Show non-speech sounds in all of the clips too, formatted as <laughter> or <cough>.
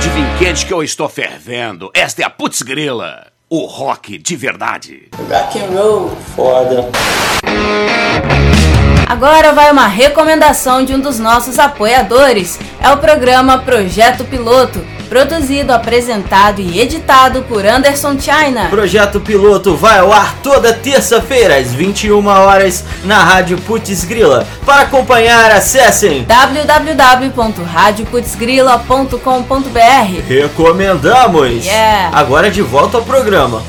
Pode vir quente que eu estou fervendo. Esta é a Putz Grila, o rock de verdade. Rock and roll. Foda. Agora vai uma recomendação de um dos nossos apoiadores. É o programa Projeto Piloto, produzido, apresentado e editado por Anderson China. Projeto Piloto vai ao ar toda terça-feira às 21 horas na Rádio Putz Grila. Para acompanhar, acessem www.radioputzgrila.com.br. Recomendamos. Yeah. Agora de volta ao programa.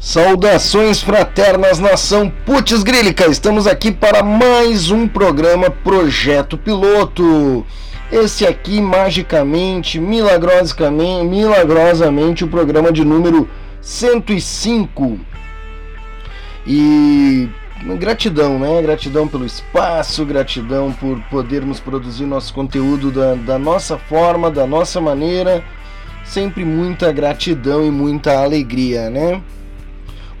Saudações fraternas, nação Putz Grílica! Estamos aqui para mais um programa Projeto Piloto. Esse aqui, magicamente, milagrosamente, milagrosamente, o programa de número 105. E gratidão, né? Gratidão pelo espaço, gratidão por podermos produzir nosso conteúdo da, da nossa forma, da nossa maneira. Sempre muita gratidão e muita alegria, né?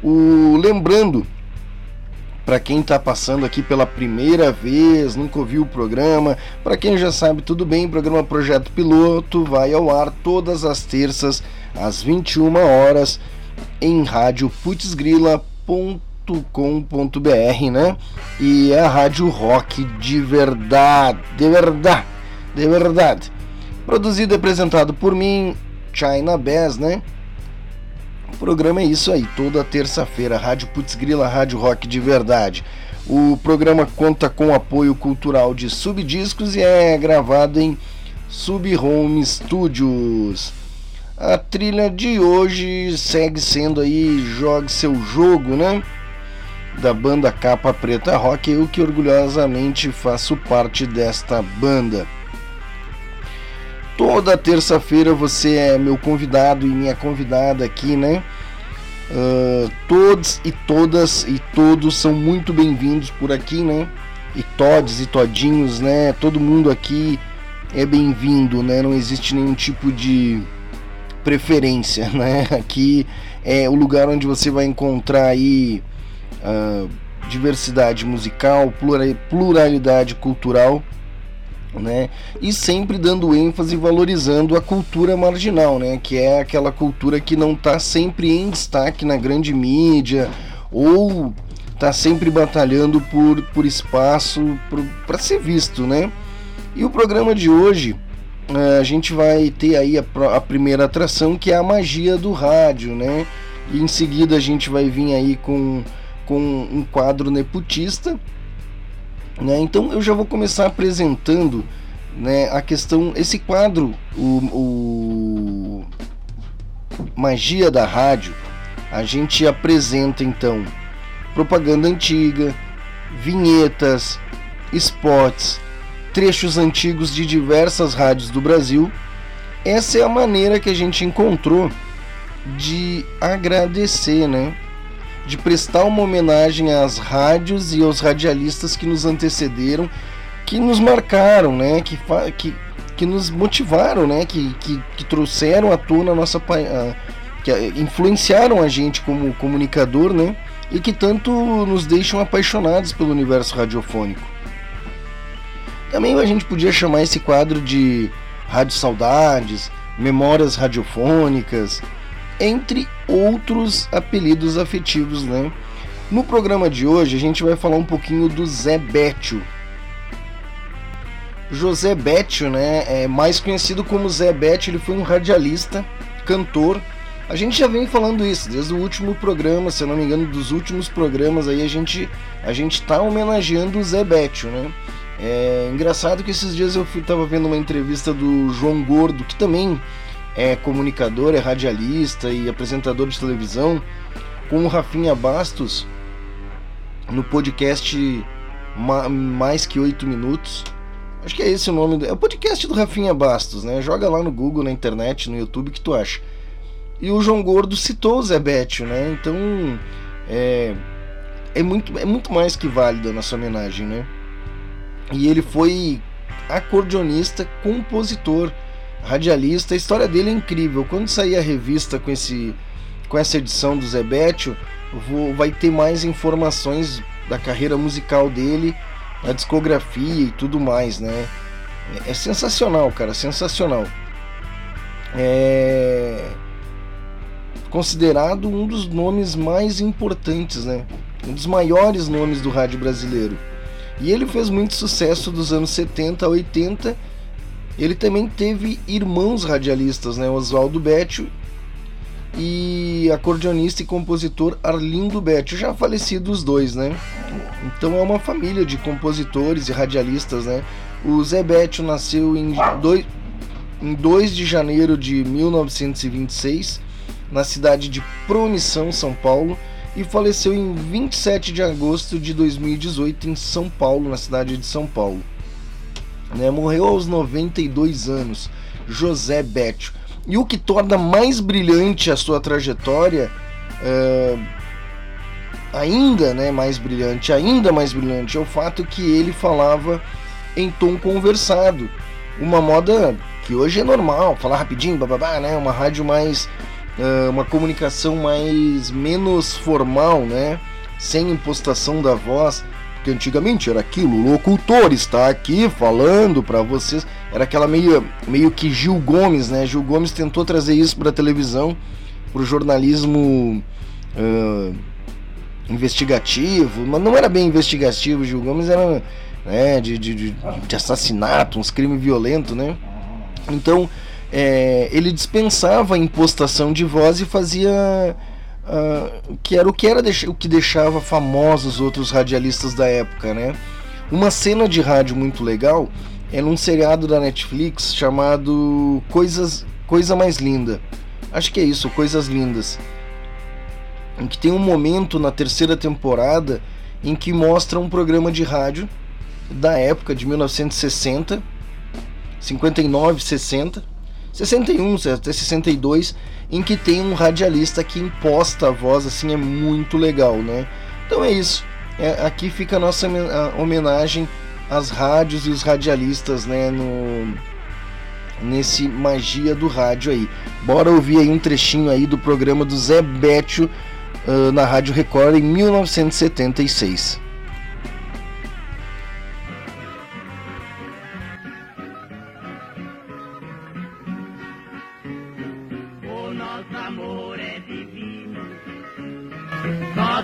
O lembrando para quem está passando aqui pela primeira vez, nunca ouviu o programa, para quem já sabe tudo bem, o programa Projeto Piloto vai ao ar todas as terças às 21 horas em radioputzgrila.com.br, né? E é a rádio rock de verdade, de verdade, de verdade. Produzido e apresentado por mim, China Bass, né? O programa é isso aí, toda terça-feira, Rádio Putz Grila, Rádio Rock de verdade. O programa conta com apoio cultural de Subdiscos e é gravado em Sub Home Studios. A trilha de hoje segue sendo aí Jogue Seu Jogo, né? Da banda Capa Preta Rock, eu que orgulhosamente faço parte desta banda. Toda terça-feira você é meu convidado e minha convidada aqui, né? Uh, todos e todas e todos são muito bem-vindos por aqui, né? E todes e todinhos, né? Todo mundo aqui é bem-vindo, né? Não existe nenhum tipo de preferência, <laughs> né? Aqui é o lugar onde você vai encontrar aí uh, diversidade musical, pluralidade cultural né? E sempre dando ênfase e valorizando a cultura marginal, né? Que é aquela cultura que não está sempre em destaque na grande mídia ou está sempre batalhando por, por espaço para ser visto, né? E o programa de hoje eh, a gente vai ter aí a, a primeira atração que é a magia do rádio, né? E em seguida a gente vai vir aí com, com um quadro nepotista né? Então eu já vou começar apresentando né, a questão, esse quadro, o, o Magia da Rádio, a gente apresenta então propaganda antiga, vinhetas, spots, trechos antigos de diversas rádios do Brasil. Essa é a maneira que a gente encontrou de agradecer, né? De prestar uma homenagem às rádios e aos radialistas que nos antecederam, que nos marcaram, né? Que, que, que nos motivaram, né? Que, que, que trouxeram à tona a nossa. A, que influenciaram a gente como comunicador, né? E que tanto nos deixam apaixonados pelo universo radiofônico. Também a gente podia chamar esse quadro de Rádio Saudades, Memórias Radiofônicas, entre outros apelidos afetivos, né? No programa de hoje a gente vai falar um pouquinho do Zé Bétio. José Bétio, né, é mais conhecido como Zé Bétio, ele foi um radialista, cantor. A gente já vem falando isso desde o último programa, se eu não me engano, dos últimos programas aí a gente a gente tá homenageando o Zé Bétio, né? É engraçado que esses dias eu fui, tava vendo uma entrevista do João Gordo, que também é comunicador, é radialista e apresentador de televisão, com o Rafinha Bastos no podcast Mais Que Oito Minutos. Acho que é esse o nome. É o podcast do Rafinha Bastos, né? Joga lá no Google, na internet, no YouTube, que tu acha. E o João Gordo citou o Zé Bétio, né? Então é, é, muito, é muito mais que válido a nossa homenagem, né? E ele foi acordeonista, compositor radialista. A história dele é incrível. Quando sair a revista com, esse, com essa edição do Zebetio, vou, vai ter mais informações da carreira musical dele, a discografia e tudo mais, né? É, é sensacional, cara, sensacional. é considerado um dos nomes mais importantes, né? Um dos maiores nomes do rádio brasileiro. E ele fez muito sucesso dos anos 70 a 80. Ele também teve irmãos radialistas, né? Oswaldo Bétio e acordeonista e compositor Arlindo Bétio, já falecidos os dois, né? Então é uma família de compositores e radialistas, né? O Zé Bétio nasceu em 2, em 2 de janeiro de 1926, na cidade de Promissão, São Paulo, e faleceu em 27 de agosto de 2018 em São Paulo, na cidade de São Paulo. Né? Morreu aos 92 anos, José Bétio. E o que torna mais brilhante a sua trajetória, é, ainda né, mais brilhante, ainda mais brilhante, é o fato que ele falava em tom conversado. Uma moda que hoje é normal, falar rapidinho, bababá, né? Uma rádio mais. Uh, uma comunicação mais menos formal, né? Sem impostação da voz. Porque antigamente era aquilo, o locutor está aqui falando para vocês. Era aquela meio, meio que Gil Gomes, né? Gil Gomes tentou trazer isso para televisão, para o jornalismo uh, investigativo, mas não era bem investigativo. Gil Gomes era né, de, de, de assassinato, uns crimes violentos, né? Então é, ele dispensava a impostação de voz e fazia uh, que era o que era o que deixava famosos outros radialistas da época, né? Uma cena de rádio muito legal é num seriado da Netflix chamado Coisas Coisa Mais Linda. Acho que é isso, Coisas Lindas. Em que tem um momento na terceira temporada em que mostra um programa de rádio da época de 1960 59, 60, 61 até 62, em que tem um radialista que imposta a voz, assim, é muito legal, né? Então é isso. É, aqui fica a nossa homenagem às rádios e os radialistas, né? No, nesse magia do rádio aí. Bora ouvir aí um trechinho aí do programa do Zé Bétio uh, na Rádio Record em 1976.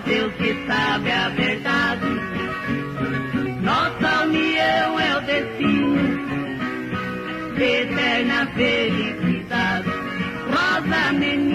Deus que sabe a verdade. Nossa união é o destino de eterna felicidade. Rosa, menina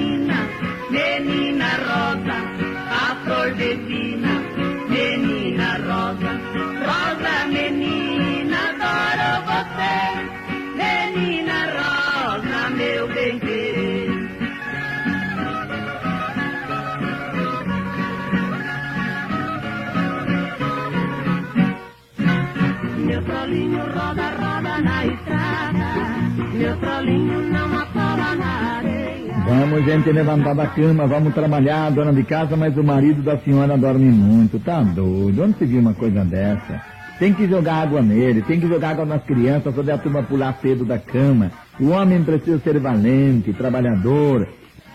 Vamos, gente, levantar da cama, vamos trabalhar, dona de casa, mas o marido da senhora dorme muito. Tá doido? Onde se viu uma coisa dessa? Tem que jogar água nele, tem que jogar água nas crianças, fazer a turma pular cedo da cama. O homem precisa ser valente, trabalhador.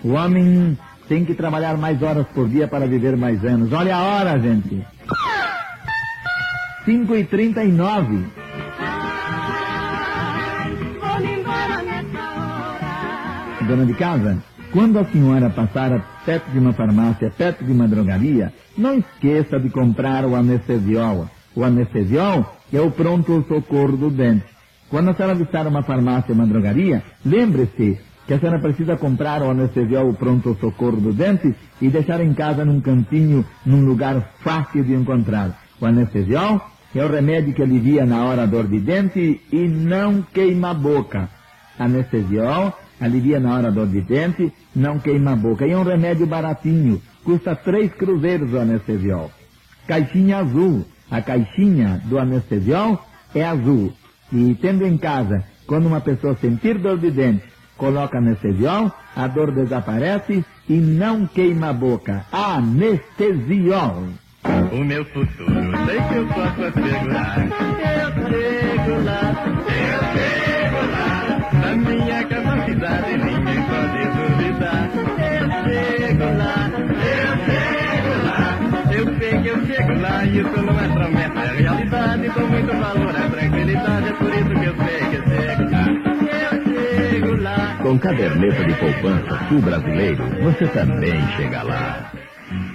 O homem tem que trabalhar mais horas por dia para viver mais anos. Olha a hora, gente. 5 e 39 Dona de casa, quando a senhora passar perto de uma farmácia, perto de uma drogaria, não esqueça de comprar o anestesiol. O anestesiol é o pronto socorro do dente. Quando a senhora visitar uma farmácia, uma drogaria, lembre-se que a senhora precisa comprar o anestesiol, o pronto socorro do dente e deixar em casa num cantinho, num lugar fácil de encontrar. O anestesiol é o remédio que alivia na hora a dor de dente e não queima a boca. Anestesiol alivia na hora dor de dente, não queima a boca. E é um remédio baratinho, custa três cruzeiros o anestesiol. Caixinha azul. A caixinha do anestesiol é azul. E tendo em casa, quando uma pessoa sentir dor de dente, coloca anestesiol, a dor desaparece e não queima a boca. Anestesiol. O meu futuro, sei que eu posso assegurar. Eu chego lá, eu chego isso não é promessa, é realidade. Dou muito valor à tranquilidade, é por isso que eu sei que chego lá. Eu chego lá. Com Com caderneta de poupança Sul Brasileiro, você também chega lá.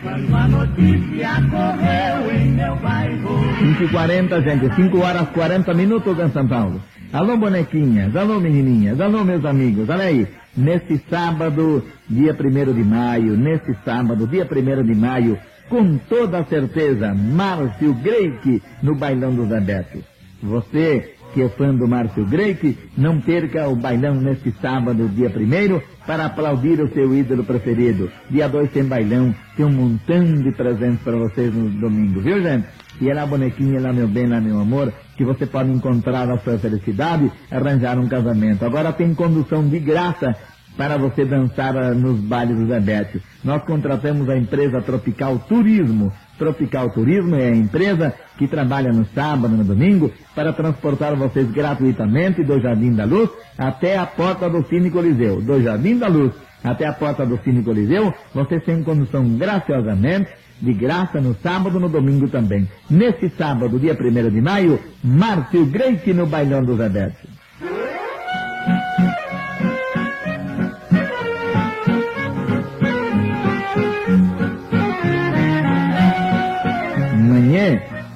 Quando a notícia correu em meu bairro 5 e 40 gente. 5 horas 40 minutos em São Paulo. Alô, bonequinhas. Alô, menininhas. Alô, meus amigos. Olha aí. Nesse sábado, dia 1 de maio, nesse sábado, dia 1 de maio, com toda certeza, Márcio Greik no Bailão dos Abertos. Você que é fã do Márcio Greik, não perca o bailão neste sábado, dia 1 para aplaudir o seu ídolo preferido. Dia 2 tem bailão, tem um montão de presentes para vocês no domingo, viu gente? E é lá, bonequinha, lá meu bem, lá meu amor, que você pode encontrar a sua felicidade, arranjar um casamento. Agora tem condução de graça para você dançar ah, nos bailes do Zebete. Nós contratamos a empresa Tropical Turismo. Tropical Turismo é a empresa que trabalha no sábado, no domingo, para transportar vocês gratuitamente do Jardim da Luz até a porta do Cine Coliseu. Do Jardim da Luz até a porta do Cine Coliseu, vocês têm condução graciosamente, de graça no sábado no domingo também. Nesse sábado, dia 1 de maio, Márcio Greite no Bailão do Zebete. Manhã,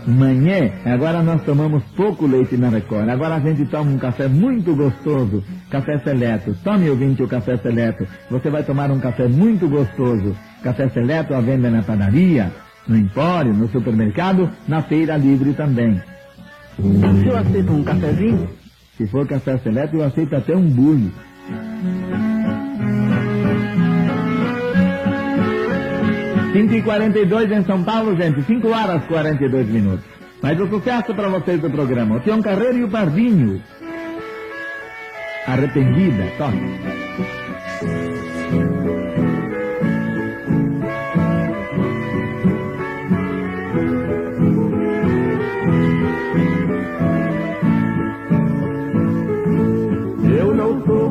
manhã, agora nós tomamos pouco leite na Record. Agora a gente toma um café muito gostoso, café seleto. Tome, ouvinte, o café seleto. Você vai tomar um café muito gostoso. Café seleto à venda na padaria, no empório, no supermercado, na feira livre também. O senhor aceita um cafezinho? Se for café seleto, eu aceito até um bulho. 5 e 42 em São Paulo, gente. 5 horas e 42 minutos. Mas o sucesso para vocês do programa. O Tião Carreiro e o Pardinho. Arrependida, toque.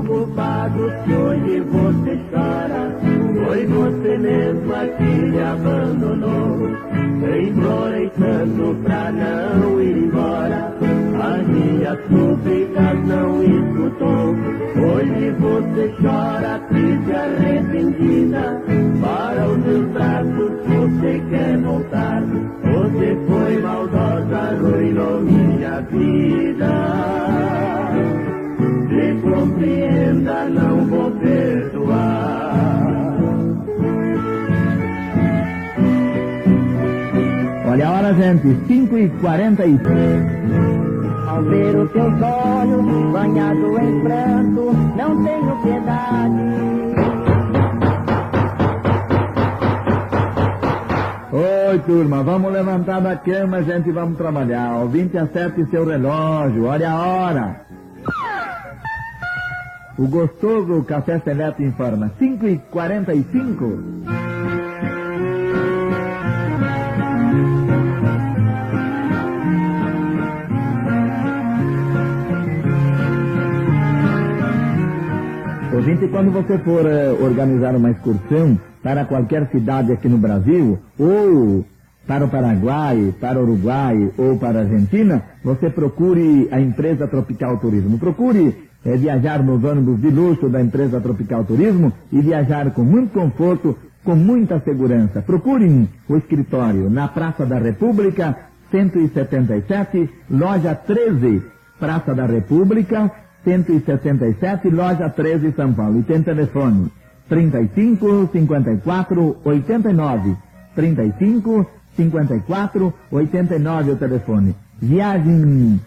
culpado se hoje você chora. Foi você mesma que me abandonou. Implorei tanto pra não ir embora. As minhas súplicas não escutou. Hoje você chora, triste arrependida. Para os meus braços você quer voltar. Você foi maldosa, arruinou minha vida. Se compreenda, não vou perdoar. Olha a hora, gente. 5 e 43 Ao ver os teus olhos banhados em pranto, não tenho piedade. Oi, turma, vamos levantar da cama, gente, vamos trabalhar. Ouvinte, acerte seu relógio, olha a hora. O gostoso Café Seleto informa, 5 e 45 Ouvinte, quando você for eh, organizar uma excursão para qualquer cidade aqui no Brasil, ou para o Paraguai, para o Uruguai ou para a Argentina, você procure a empresa Tropical Turismo. Procure eh, viajar nos ônibus de luxo da empresa Tropical Turismo e viajar com muito conforto, com muita segurança. Procure o escritório na Praça da República, 177, loja 13, Praça da República, 177, loja 13, São Paulo. E tem telefone 35 54 89. 35 54 89 é o telefone. Viagem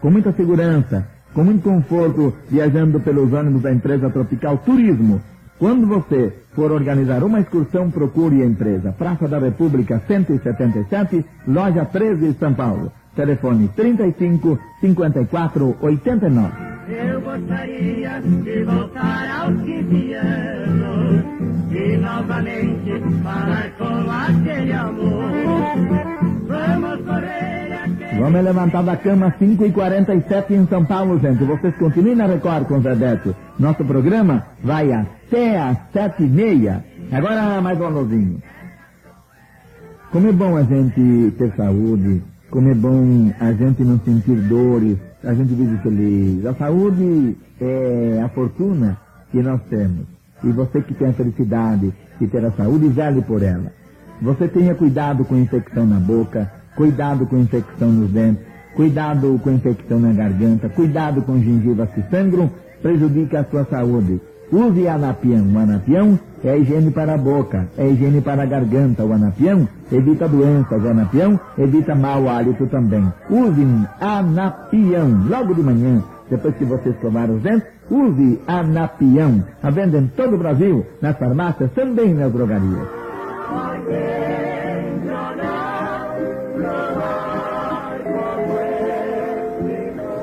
com muita segurança, com muito conforto, viajando pelos ônibus da empresa Tropical Turismo. Quando você for organizar uma excursão, procure a empresa Praça da República 177, loja 13, São Paulo. Telefone 35 54 89. Eu gostaria de voltar aos 15 anos e novamente falar com aquele amor. Vamos correr Vamos levantar da cama 5 e 47 em São Paulo, gente. Vocês continuem na Record com o Zé Beto. Nosso programa vai até às sete e meia. Agora mais um alôzinho. Como é bom a gente ter saúde, como é bom a gente não sentir dores, a gente vive feliz. A saúde é a fortuna que nós temos. E você que tem a felicidade de ter a saúde, zele por ela. Você tenha cuidado com infecção na boca, cuidado com infecção nos dentes, cuidado com infecção na garganta, cuidado com gengivas que sangram, prejudica a sua saúde. Use anapião. O anapião é higiene para a boca, é higiene para a garganta. O anapião evita doenças. O anapião evita mau hálito também. Use anapião. Logo de manhã, depois que você escovar os dentes, use anapião. A venda em todo o Brasil, nas farmácias, também nas drogarias.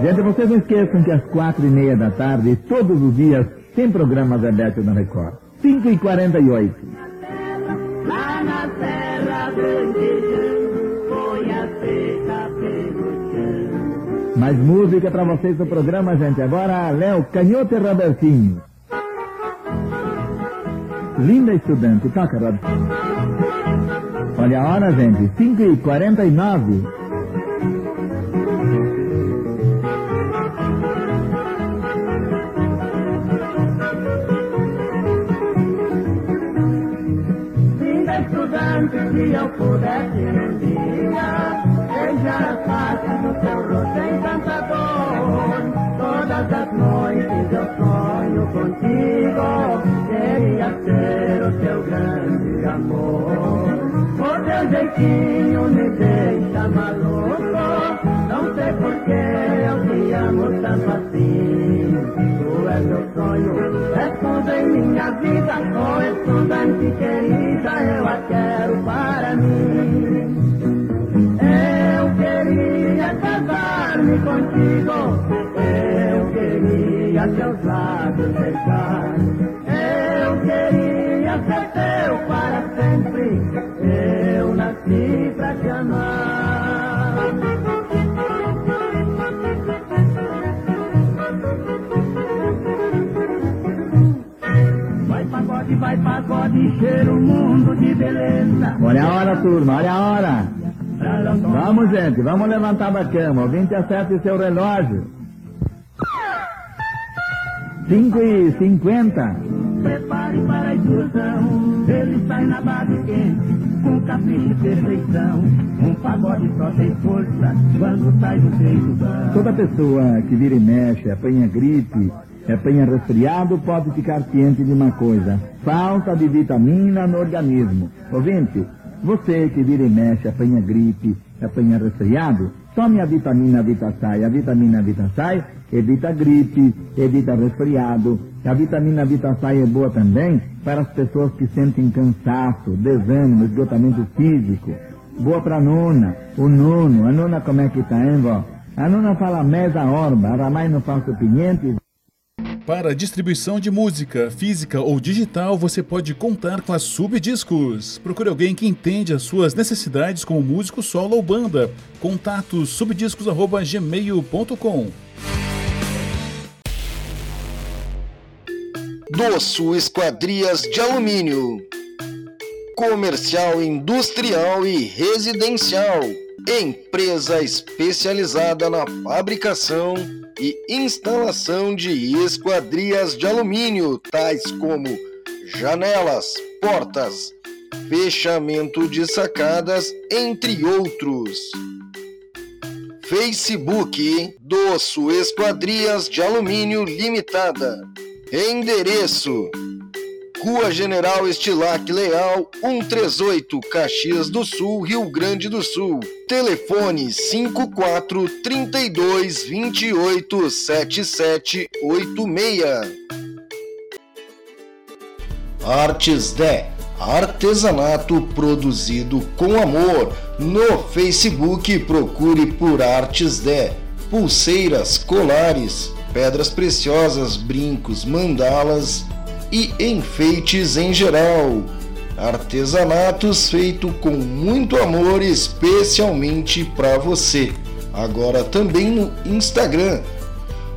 Gente, vocês não esqueçam que às quatro e meia da tarde, todos os dias, tem programa Zebete na Record. 5 e 48 Lá na terra grande, foi a seca. Mais música pra vocês no programa, gente. Agora, Léo Canhoto e Robertinho. Linda estudante, toca, Rob. Olha a hora, gente. 5 e 49 se eu pudesse um dia beijar a face do seu rosto encantador. Todas as noites eu sonho contigo, queria ser o teu grande amor. O teu jeitinho me deixa maluco, não sei porquê eu te amo tanto assim. Tu és meu sonho, és tudo em minha vida, oh estudante querida, eu a quero para mim. Eu queria casar-me contigo, eu queria teus pagode, cheiro o mundo de beleza. Olha a hora, turma, olha a hora. Vamos, gente, vamos levantar da cama. Ouvinte, acerte seu relógio. 5 e 50 Prepare para a explosão. Ele sai na base quente, com capricho e perfeição. Um pagode só tem força quando sai do peito. Toda pessoa que vira e mexe, apanha gripe, apanha resfriado, pode ficar ciente de uma coisa: falta de vitamina no organismo. Ouvinte, você que vira e mexe, apanha gripe, apanha resfriado, tome a vitamina Vitasai. A vitamina Vitasai evita gripe, evita resfriado. A vitamina Vitasai é boa também para as pessoas que sentem cansaço, desânimo, esgotamento físico. Boa para a nona, o nono. A nona como é que tá, hein, vó? A nona fala mesa orba, aramai no falso piniente. Para distribuição de música, física ou digital, você pode contar com a Subdiscos. Procure alguém que entende as suas necessidades como músico solo ou banda. Contato subdiscos@gmail.com. Doço Esquadrias de Alumínio. Comercial, industrial e residencial. Empresa especializada na fabricação e instalação de esquadrias de alumínio, tais como janelas, portas, fechamento de sacadas, entre outros. Facebook Doço Esquadrias de Alumínio Limitada. Endereço: Rua General Estilac Leal, 138, Caxias do Sul, Rio Grande do Sul. Telefone 54 32 28 7786. Artes Dé, artesanato produzido com amor. No Facebook procure por Artes Dé. Pulseiras, colares, pedras preciosas, brincos, mandalas e enfeites em geral. Artesanatos feito com muito amor especialmente para você. Agora também no Instagram,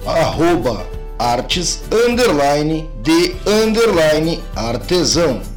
arroba artes underline de underline artesão.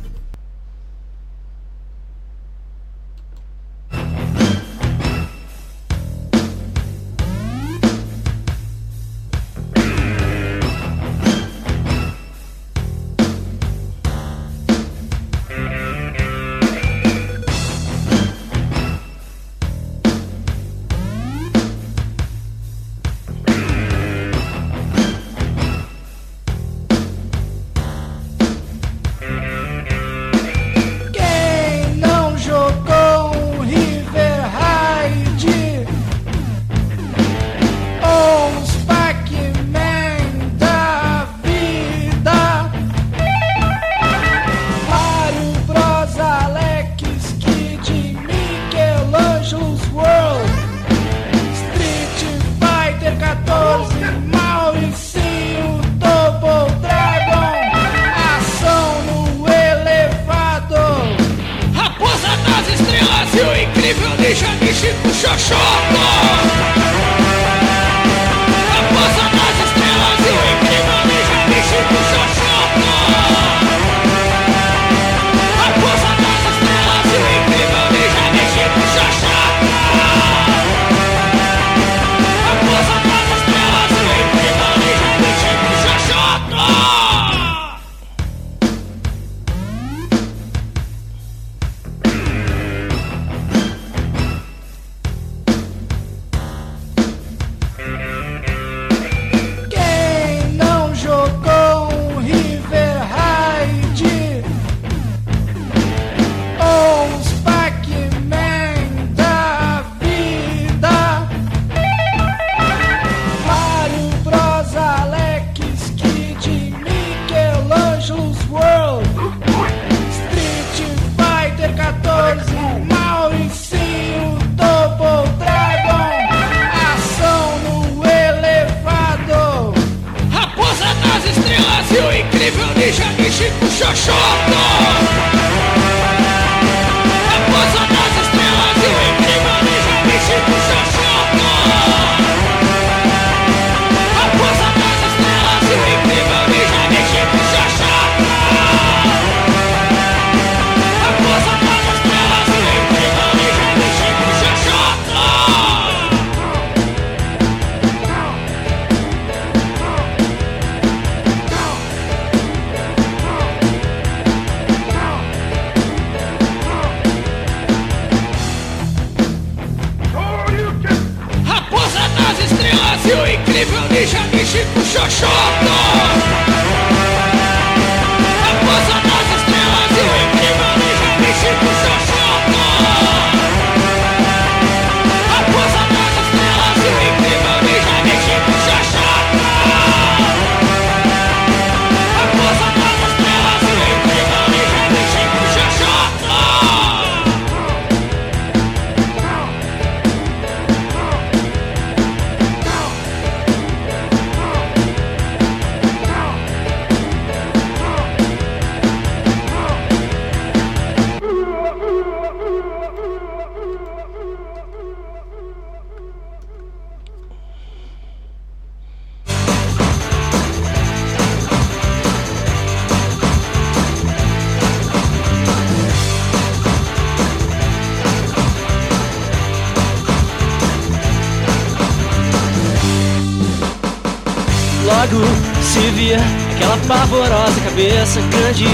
Via aquela pavorosa cabeça grande,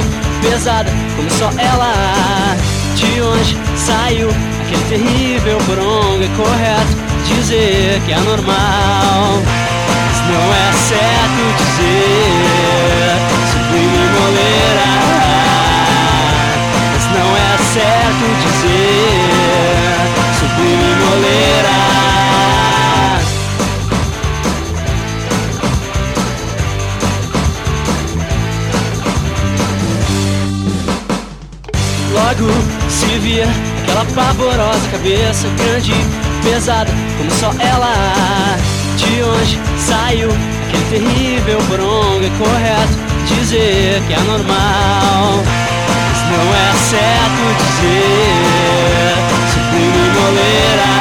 pesada, como só ela. De onde saiu aquele terrível poronga? É correto dizer que é normal. Mas não é certo dizer sublime moleira. Mas não é certo dizer sublime moleira. Se via aquela pavorosa cabeça grande, pesada, como só ela. De onde saiu aquele terrível poronga? É correto dizer que é normal. Mas não é certo dizer sublime moleira.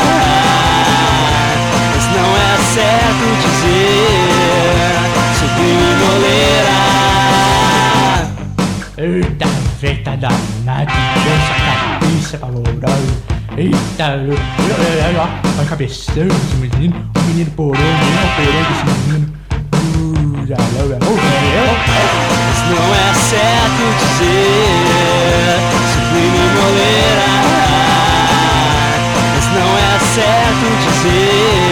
Mas não é certo dizer sublime moleira. Eita, feita danada, essa cabeça valorosa. Eita, olha lá, a cabeção desse menino, o menino porão, o porão desse menino. Uh, Mas não é certo dizer sublime moleira. Mas não é certo dizer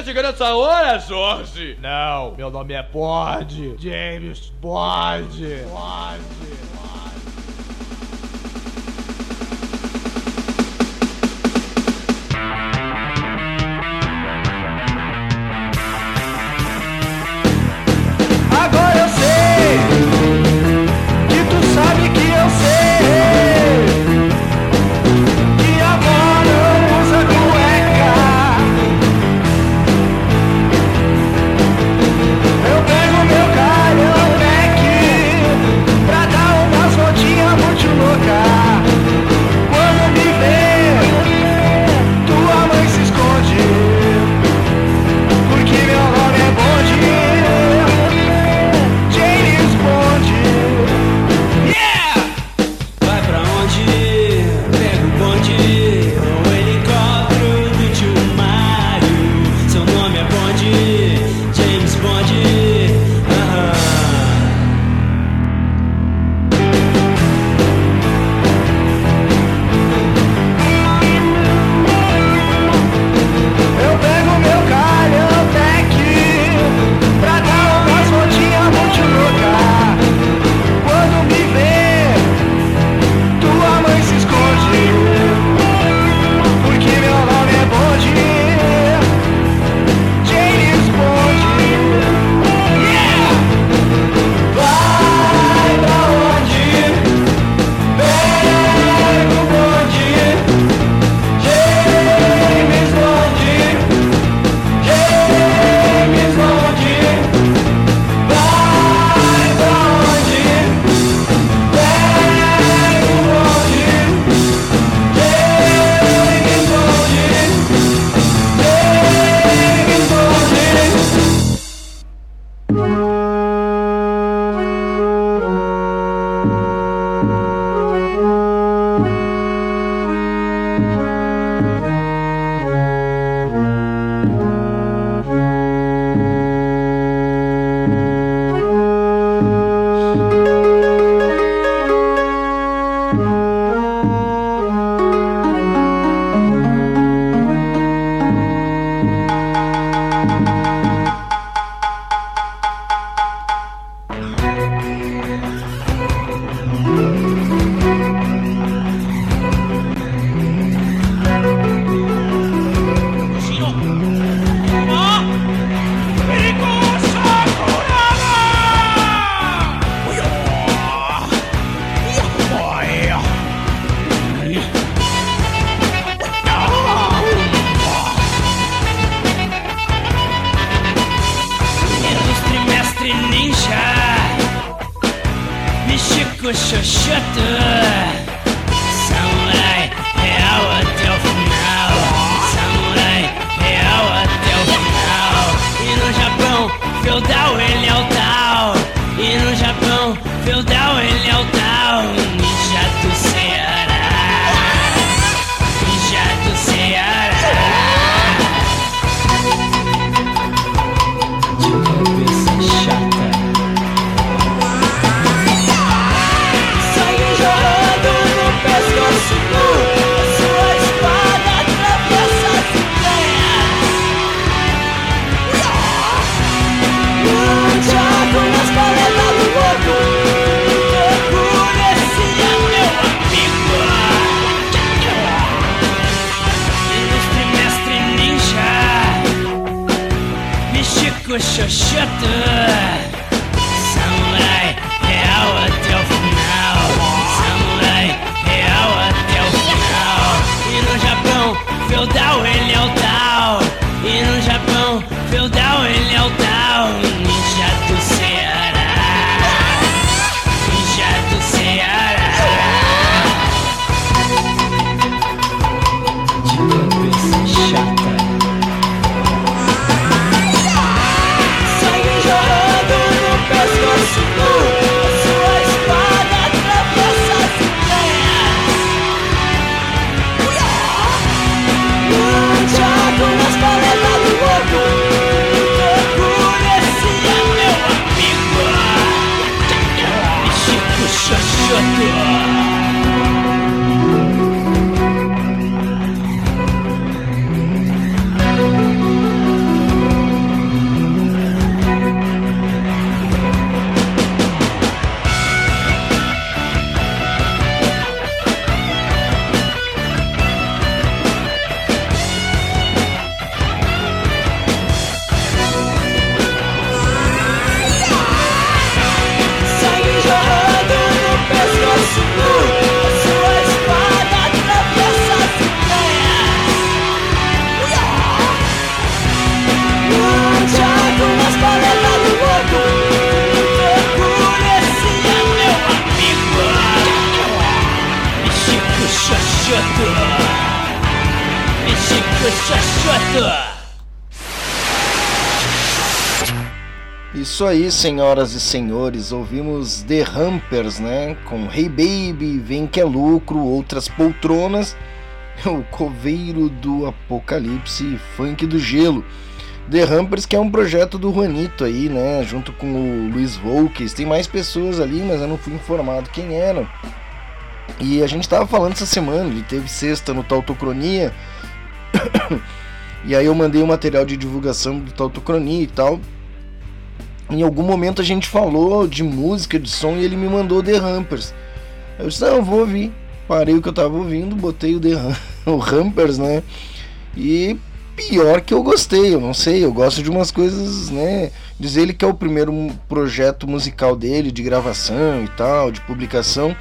tá chegando essa hora, Jorge? Não, meu nome é Bode, James Bode. Aí, senhoras e senhores, ouvimos The Rampers, né? Com Hey Baby, Vem que é lucro, outras poltronas, <laughs> o coveiro do apocalipse, funk do gelo. The Rampers, que é um projeto do Juanito aí, né? Junto com o Luiz Volkes. Tem mais pessoas ali, mas eu não fui informado quem eram. E a gente tava falando essa semana, ele teve sexta no Tautocronia. <coughs> e aí eu mandei o um material de divulgação do Tautocronia e tal em algum momento a gente falou de música, de som e ele me mandou The Rampers. Eu disse, não, eu vou ouvir. Parei o que eu tava ouvindo, botei o The <laughs> o Rampers, né? E pior que eu gostei, eu não sei, eu gosto de umas coisas, né? Diz ele que é o primeiro projeto musical dele, de gravação e tal, de publicação.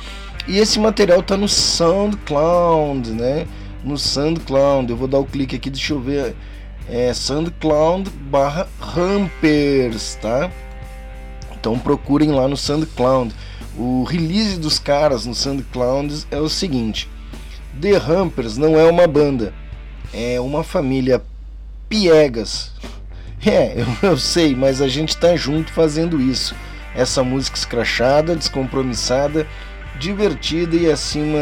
E esse material tá no SoundCloud, né? No SoundCloud. Eu vou dar o clique aqui, deixa eu ver é SoundCloud barra Rampers, tá? Então procurem lá no SoundCloud. O release dos caras no SoundCloud é o seguinte: The Rampers não é uma banda, é uma família piegas. <laughs> É, eu, eu sei, mas a gente tá junto fazendo isso. Essa música escrachada, descompromissada, divertida e acima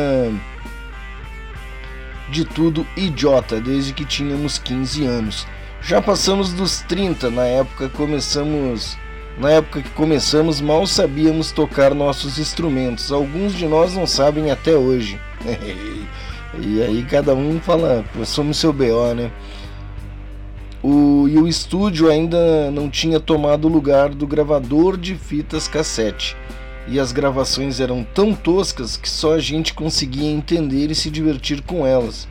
de tudo idiota desde que tínhamos 15 anos. Já passamos dos 30, na época começamos, na época que começamos mal sabíamos tocar nossos instrumentos. Alguns de nós não sabem até hoje. <laughs> e aí cada um fala, somos seu BO, né? O, e o estúdio ainda não tinha tomado o lugar do gravador de fitas cassete e as gravações eram tão toscas que só a gente conseguia entender e se divertir com elas.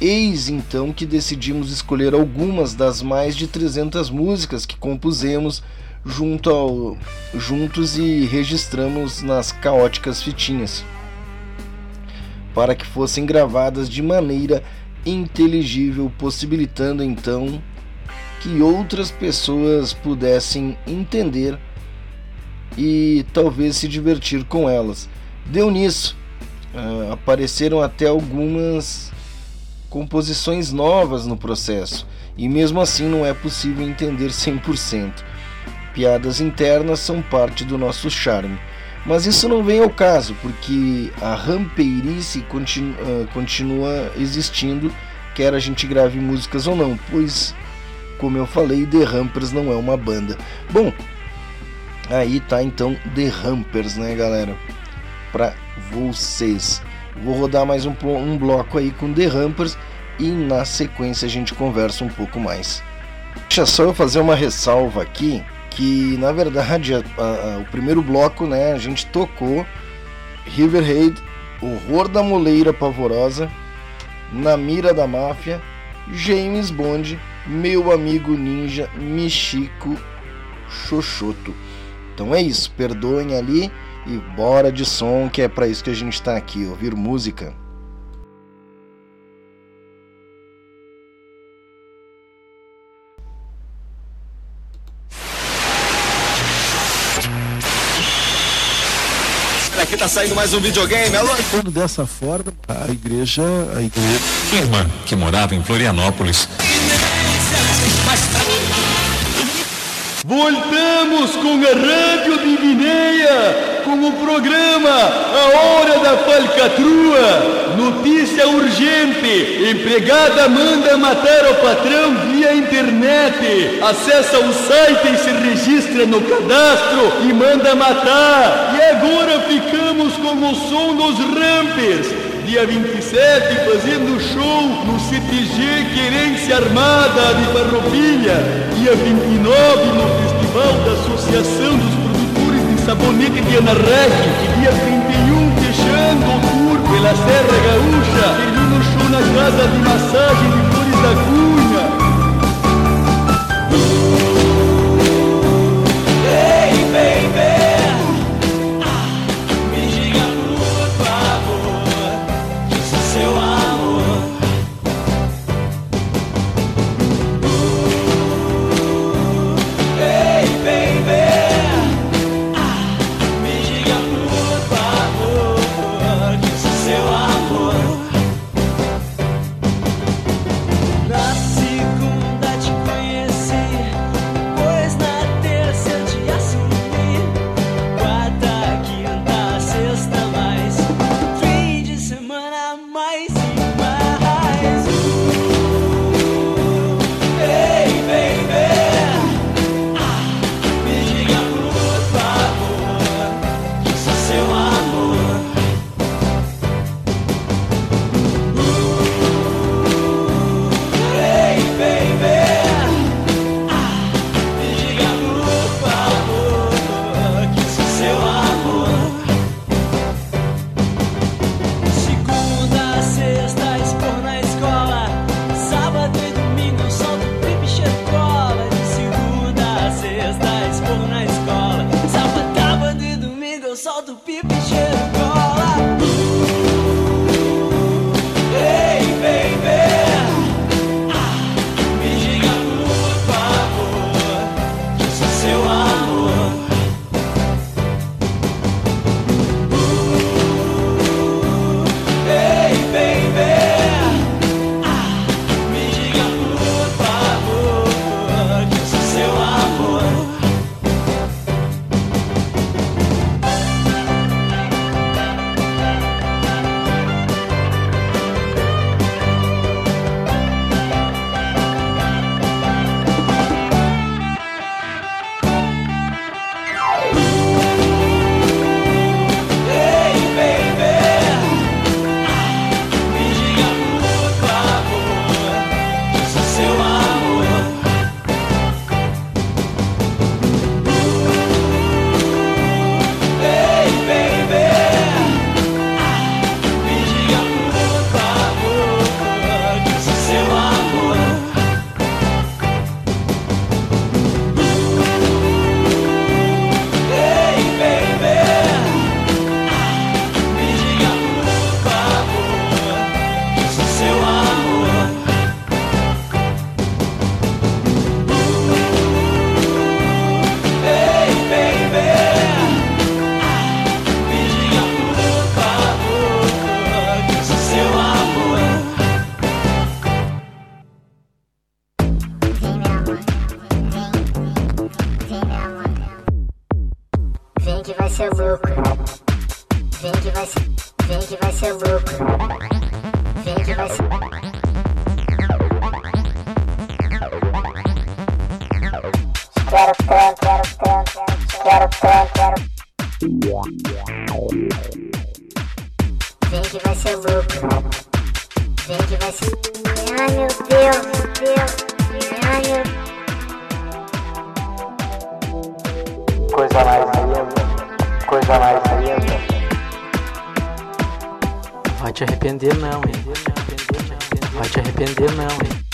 Eis então que decidimos escolher algumas das mais de 300 músicas que compusemos junto ao, juntos e registramos nas caóticas fitinhas, para que fossem gravadas de maneira inteligível, possibilitando então que outras pessoas pudessem entender e talvez se divertir com elas. Deu nisso. Uh, apareceram até algumas composições novas no processo, e mesmo assim não é possível entender 100%. Piadas internas são parte do nosso charme. Mas isso não vem ao caso, porque a rampeirice continua, uh, continua existindo, quer a gente grave músicas ou não, pois, como eu falei, The Rampers não é uma banda. Bom, Aí tá então The Rampers, né, galera? Pra vocês. Vou rodar mais um, um bloco aí com The Rampers e na sequência a gente conversa um pouco mais. Deixa só eu fazer uma ressalva aqui que na verdade a, a, o primeiro bloco, né, a gente tocou Riverhead, Horror da Moleira Pavorosa, Na Mira da Máfia, James Bond, Meu Amigo Ninja, Michiko Xoxoto. Então é isso, perdoem ali e bora de som, que é para isso que a gente está aqui, ouvir música. Aqui tá saindo mais um videogame, alô? Quando dessa forma, a igreja, a igreja. Irmã que morava em Florianópolis. Voltamos com a Rádio de Guineia, com o programa A Hora da Falcatrua. Notícia urgente: empregada manda matar o patrão via internet. Acessa o site e se registra no cadastro e manda matar. E agora ficamos com o som dos rampers dia 27 fazendo show no CTG Querência Armada de Farroupilha, dia 29 no Festival da Associação dos Produtores de Sabonete de Anarreque e dia 31 fechando o tour pela Serra Gaúcha, termina show na Casa de Massagem de Flores da Cunha. Vai te arrepender não, hein? Vai te arrepender não, hein?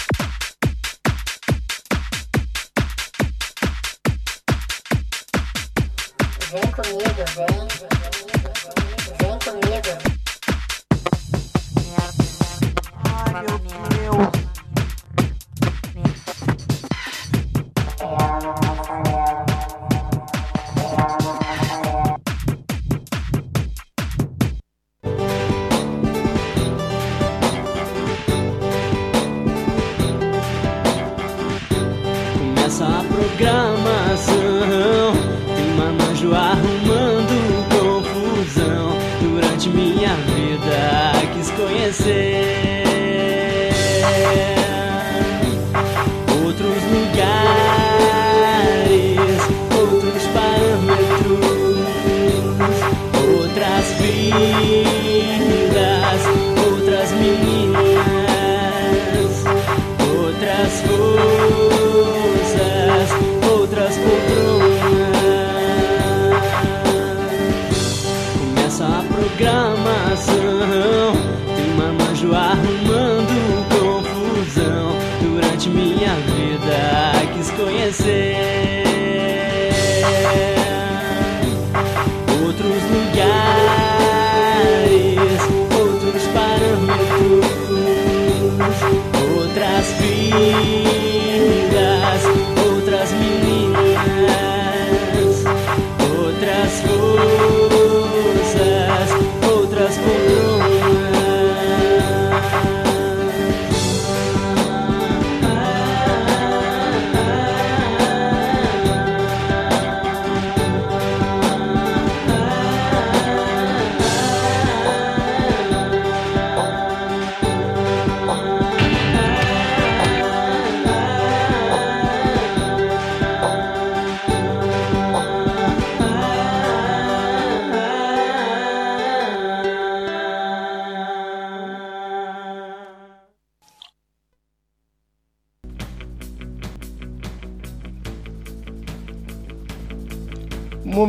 Vem comigo, vem. Vem comigo. Ai, meu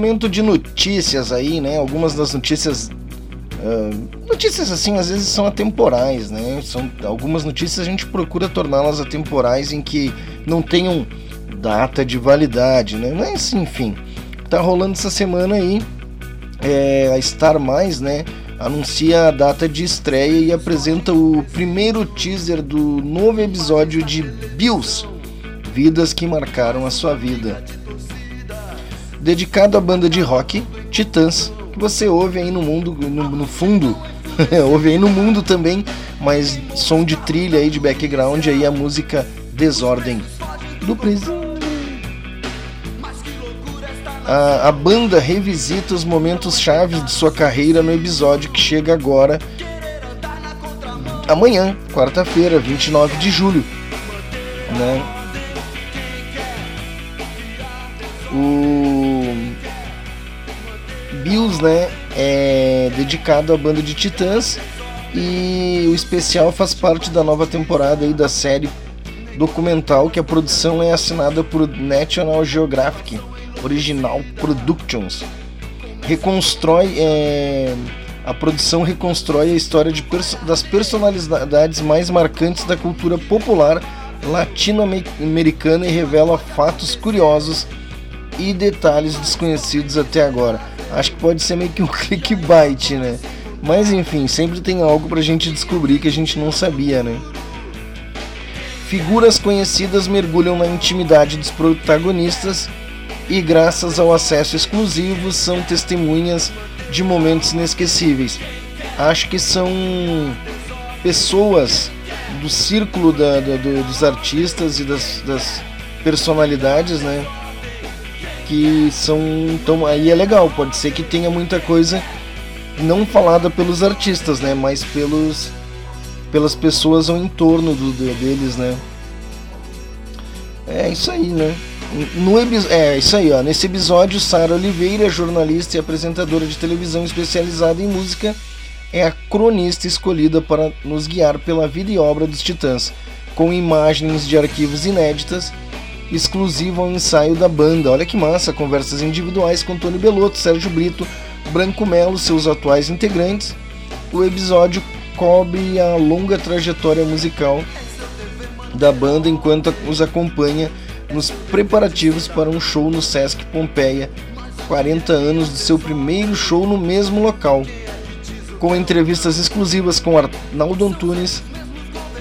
Momento de notícias aí, né? Algumas das notícias. ah, notícias assim, às vezes são atemporais, né? São, algumas notícias a gente procura torná-las atemporais em que não tenham data de validade, né? Mas enfim, tá rolando essa semana aí é, a Star Mais, né, anuncia a data de estreia e apresenta o primeiro teaser do novo episódio de Bills, Vidas que Marcaram a Sua Vida. Dedicado à banda de rock Titãs, que você ouve aí no mundo, no, no fundo, <laughs> ouve aí no mundo também, mas som de trilha aí de background aí a música Desordem do Prisão. A, a banda revisita os momentos chaves de sua carreira no episódio que chega agora amanhã, quarta-feira, 29 de julho, né? Né, é dedicado à banda de Titãs e o especial faz parte da nova temporada aí da série documental que a produção é assinada por National Geographic Original Productions. Reconstrói é, a produção reconstrói a história das personalidades mais marcantes da cultura popular latino-americana e revela fatos curiosos e detalhes desconhecidos até agora. Acho que pode ser meio que um <laughs> clickbait, né? Mas enfim, sempre tem algo pra gente descobrir que a gente não sabia, né? Figuras conhecidas mergulham na intimidade dos protagonistas e, graças ao acesso exclusivo, são testemunhas de momentos inesquecíveis. Acho que são pessoas do círculo da, da, do, dos artistas e das, das personalidades, né? Que são então aí é legal pode ser que tenha muita coisa não falada pelos artistas né mas pelos pelas pessoas ao entorno do, do deles né. É isso aí né. No é isso aí ó nesse episódio Sara Oliveira jornalista e apresentadora de televisão especializada em música é a cronista escolhida para nos guiar pela vida e obra dos Titãs com imagens de arquivos inéditas exclusivo ao ensaio da banda. Olha que massa, conversas individuais com Tony Belotto, Sérgio Brito, Branco Melo, seus atuais integrantes. O episódio cobre a longa trajetória musical da banda enquanto os acompanha nos preparativos para um show no Sesc Pompeia, 40 anos de seu primeiro show no mesmo local, com entrevistas exclusivas com Arnaldo Antunes,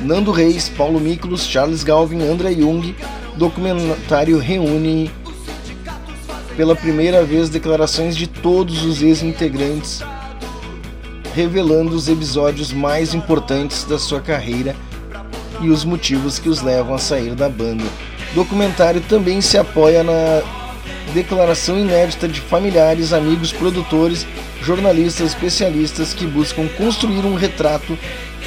Nando Reis, Paulo Miklos, Charles Galvin, André Jung, documentário reúne pela primeira vez declarações de todos os ex-integrantes, revelando os episódios mais importantes da sua carreira e os motivos que os levam a sair da banda. O documentário também se apoia na declaração inédita de familiares, amigos, produtores, jornalistas, especialistas que buscam construir um retrato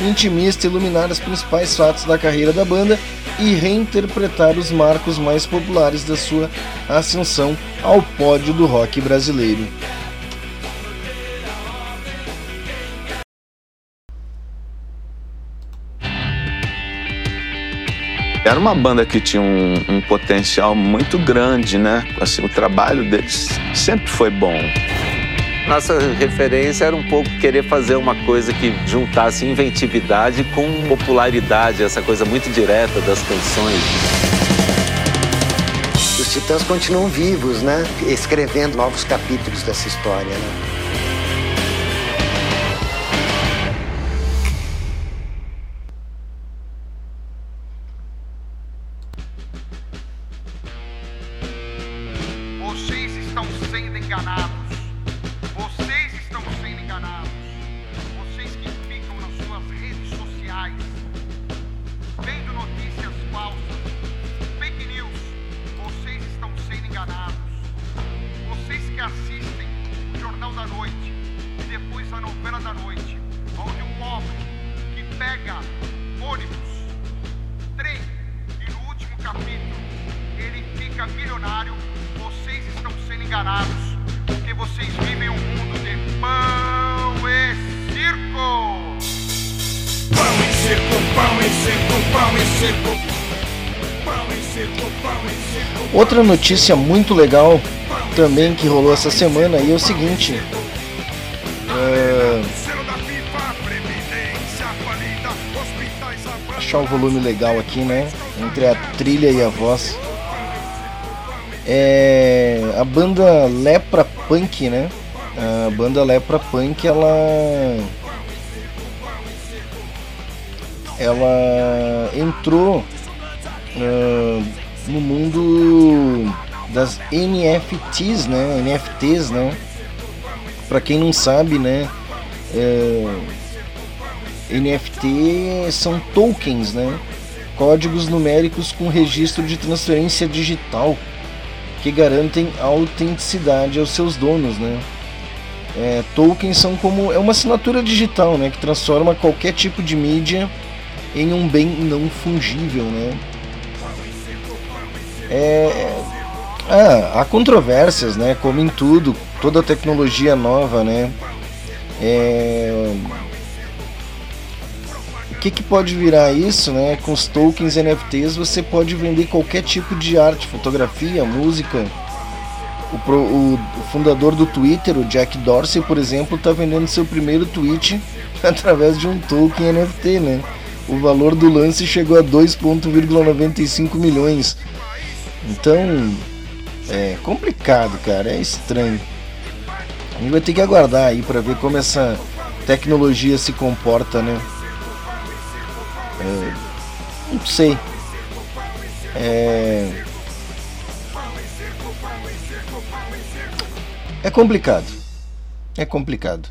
intimista, iluminar os principais fatos da carreira da banda e reinterpretar os marcos mais populares da sua ascensão ao pódio do rock brasileiro. Era uma banda que tinha um, um potencial muito grande, né? Assim, o trabalho deles sempre foi bom. Nossa referência era um pouco querer fazer uma coisa que juntasse inventividade com popularidade, essa coisa muito direta das canções. Os Titãs continuam vivos, né? Escrevendo novos capítulos dessa história, né? Notícia muito legal também que rolou essa semana aí é o seguinte. É... Achar o volume legal aqui, né? Entre a trilha e a voz. É... A banda Lepra Punk, né? a banda Lepra Punk ela ela entrou uh, no mundo das NFTs, né? NFTs, né? Para quem não sabe, né? Uh, NFT são tokens, né? Códigos numéricos com registro de transferência digital que garantem autenticidade aos seus donos, né? É, tokens são como é uma assinatura digital, né, que transforma qualquer tipo de mídia em um bem não fungível, né? É, ah, há controvérsias, né? Como em tudo, toda tecnologia nova, né? É, o que, que pode virar isso, né? Com os tokens NFTs você pode vender qualquer tipo de arte, fotografia, música. O, pro, o, fundador do Twitter, o Jack Dorsey, por exemplo, está vendendo seu primeiro tweet <laughs> através de um token NFT, né? O valor do lance chegou a 2,95 milhões. Então, é complicado, cara, é estranho. A gente vai ter que aguardar aí para ver como essa tecnologia se comporta, né? É, não sei. É, é complicado. É complicado.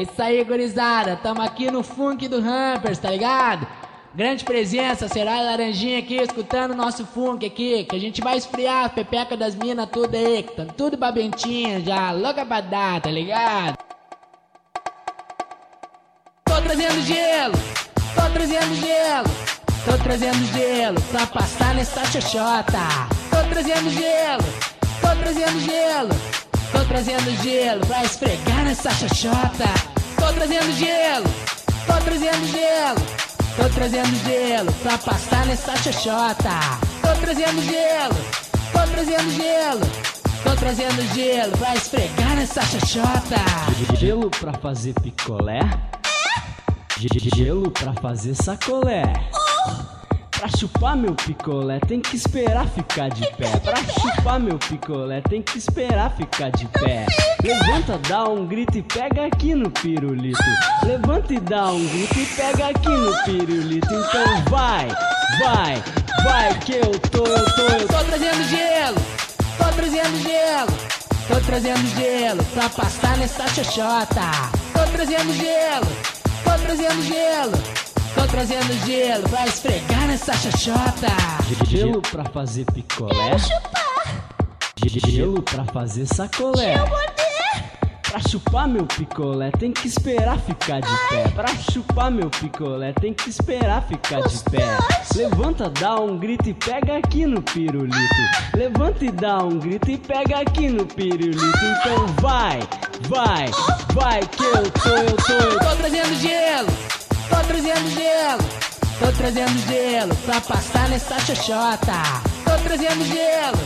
É isso aí, gurizada. Tamo aqui no funk do Rampers, tá ligado? Grande presença, será e Laranjinha aqui, escutando o nosso funk aqui, que a gente vai esfriar a pepeca das minas tudo aí, que tão tudo babentinha já, louca pra dar, tá ligado? Tô trazendo gelo, tô trazendo gelo, tô trazendo gelo pra passar nessa xoxota. Tô trazendo gelo, tô trazendo gelo, tô trazendo gelo pra esfregar nessa xoxota. Tô trazendo gelo, tô trazendo gelo. Tô trazendo gelo pra passar nessa xoxota. Tô trazendo gelo, tô trazendo gelo. Tô trazendo gelo pra esfregar nessa xoxota. Gelo pra fazer picolé. Gelo pra fazer sacolé. Pra chupar meu picolé tem que esperar ficar de pé. Pra chupar meu picolé tem que esperar ficar de pé. Levanta, dá um grito e pega aqui no pirulito. Levanta e dá um grito e pega aqui no pirulito. Então vai, vai, vai que eu tô, eu tô, eu tô. Trazendo gelo, tô trazendo gelo. Tô trazendo gelo pra passar nessa xoxota. Tô trazendo gelo, tô trazendo gelo. Tô trazendo gelo pra esfregar nessa xoxota. Gelo pra fazer picolé. Gelo pra fazer sacolé. Pra chupar meu picolé tem que esperar ficar de pé. Pra chupar meu picolé tem que esperar ficar de pé. Levanta, dá um grito e pega aqui no pirulito. Levanta e dá um grito e pega aqui no pirulito. Então vai, vai, vai que eu tô, eu tô, eu Tô trazendo gelo, tô trazendo gelo. Tô trazendo gelo pra passar nessa xoxota. Tô trazendo gelo,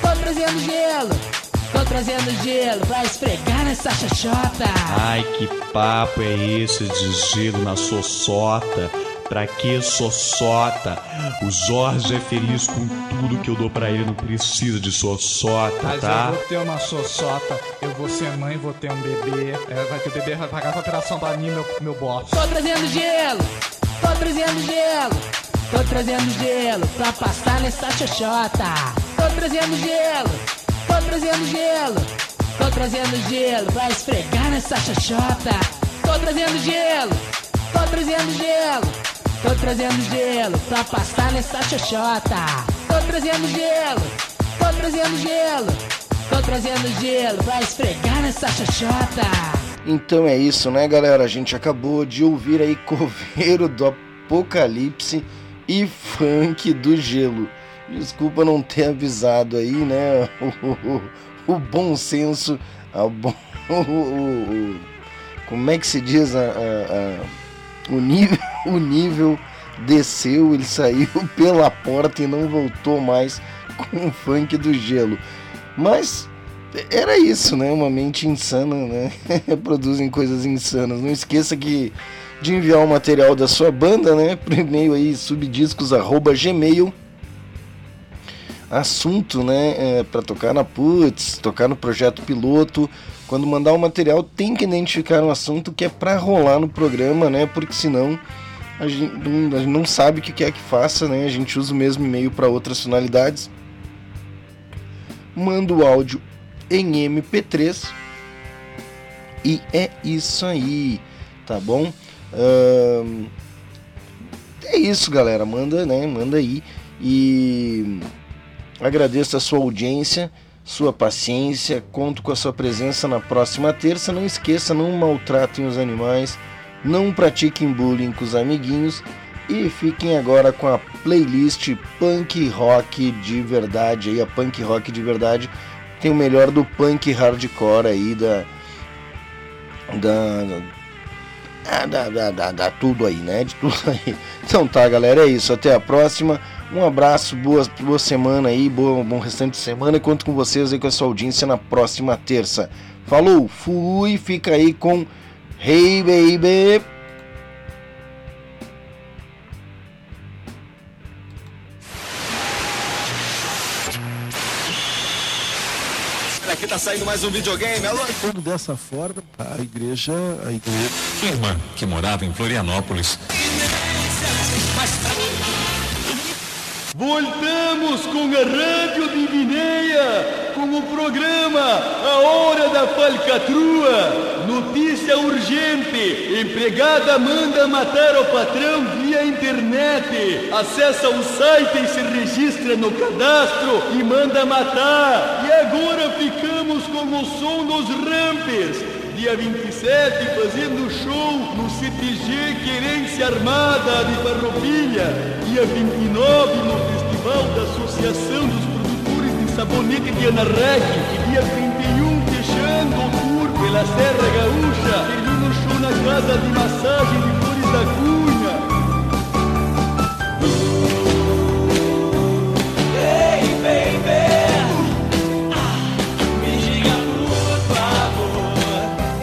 tô trazendo gelo. Tô trazendo gelo pra esfregar nessa xoxota. Ai, que papo é esse de gelo na sossota? Pra que sossota? O Jorge é feliz com tudo que eu dou pra ele, não precisa de sossota, Mas tá? eu vou ter uma sossota, eu vou ser mãe, vou ter um bebê. É, vai ter bebê, vai pagar a operação pra mim, meu, meu boss. Tô trazendo gelo, tô trazendo gelo. Tô trazendo gelo pra passar nessa xoxota. Tô trazendo gelo, tô trazendo gelo. Tô trazendo gelo pra esfregar nessa xoxota. Tô trazendo gelo, tô trazendo gelo. Tô trazendo gelo pra passar nessa xoxota. Tô trazendo gelo, tô trazendo gelo. Tô trazendo gelo pra esfregar nessa xoxota. Então é isso, né, galera? A gente acabou de ouvir aí Coveiro do Apocalipse e Funk do Gelo. Desculpa não ter avisado aí, né? O, o- o bom senso, a bom, <laughs> o, como é que se diz? A, a- a- o, nível, <laughs> o nível desceu, ele saiu <laughs> pela porta e não voltou mais <laughs> com o Funk do Gelo. Mas era isso, né? Uma mente insana, né? Produzem coisas insanas. Não esqueça que de enviar o material da sua banda, né? Por e-mail aí, subdiscos.gmail. Assunto, né? É, para tocar na Putz, tocar no projeto piloto. Quando mandar o material, tem que identificar um assunto que é para rolar no programa, né? Porque senão a gente, não, a gente não sabe o que quer que faça, né? A gente usa o mesmo e-mail para outras finalidades. Manda o áudio em MP3 e é isso aí, tá bom? É isso, galera. Manda, né? Manda aí e agradeço a sua audiência, sua paciência. Conto com a sua presença na próxima terça. Não esqueça, não maltratem os animais, não pratiquem bullying com os amiguinhos e fiquem agora com a playlist Punk Rock de verdade aí, a Punk Rock de verdade tem o melhor do punk hardcore aí da da da, da, da, da tudo aí, né? De tudo aí. Então tá, galera, é isso. Até a próxima. Um abraço, boa, boa semana aí, boa, bom restante de semana. E conto com vocês aí com a sua audiência na próxima terça. Falou, fui, fica aí com Hey Baby. Aqui tá saindo mais um videogame, alô? Tudo dessa forma, a igreja, a igreja. Irmã, que morava em Florianópolis. Voltamos com a Rádio Divineia, com o programa A Hora da Falcatrua, Notícia urgente! Empregada manda matar o patrão via internet. Acessa o site e se registra no cadastro e manda matar. E agora ficamos com o som dos rampers. Dia 27, fazendo show no CTG Querência Armada de Farroupilha. Dia 29, no Festival da Associação dos Produtores de Sabonete de Anarrec. E dia 31, fechando o tour pela Serra Gaúcha. Termina o show na Casa de Massagem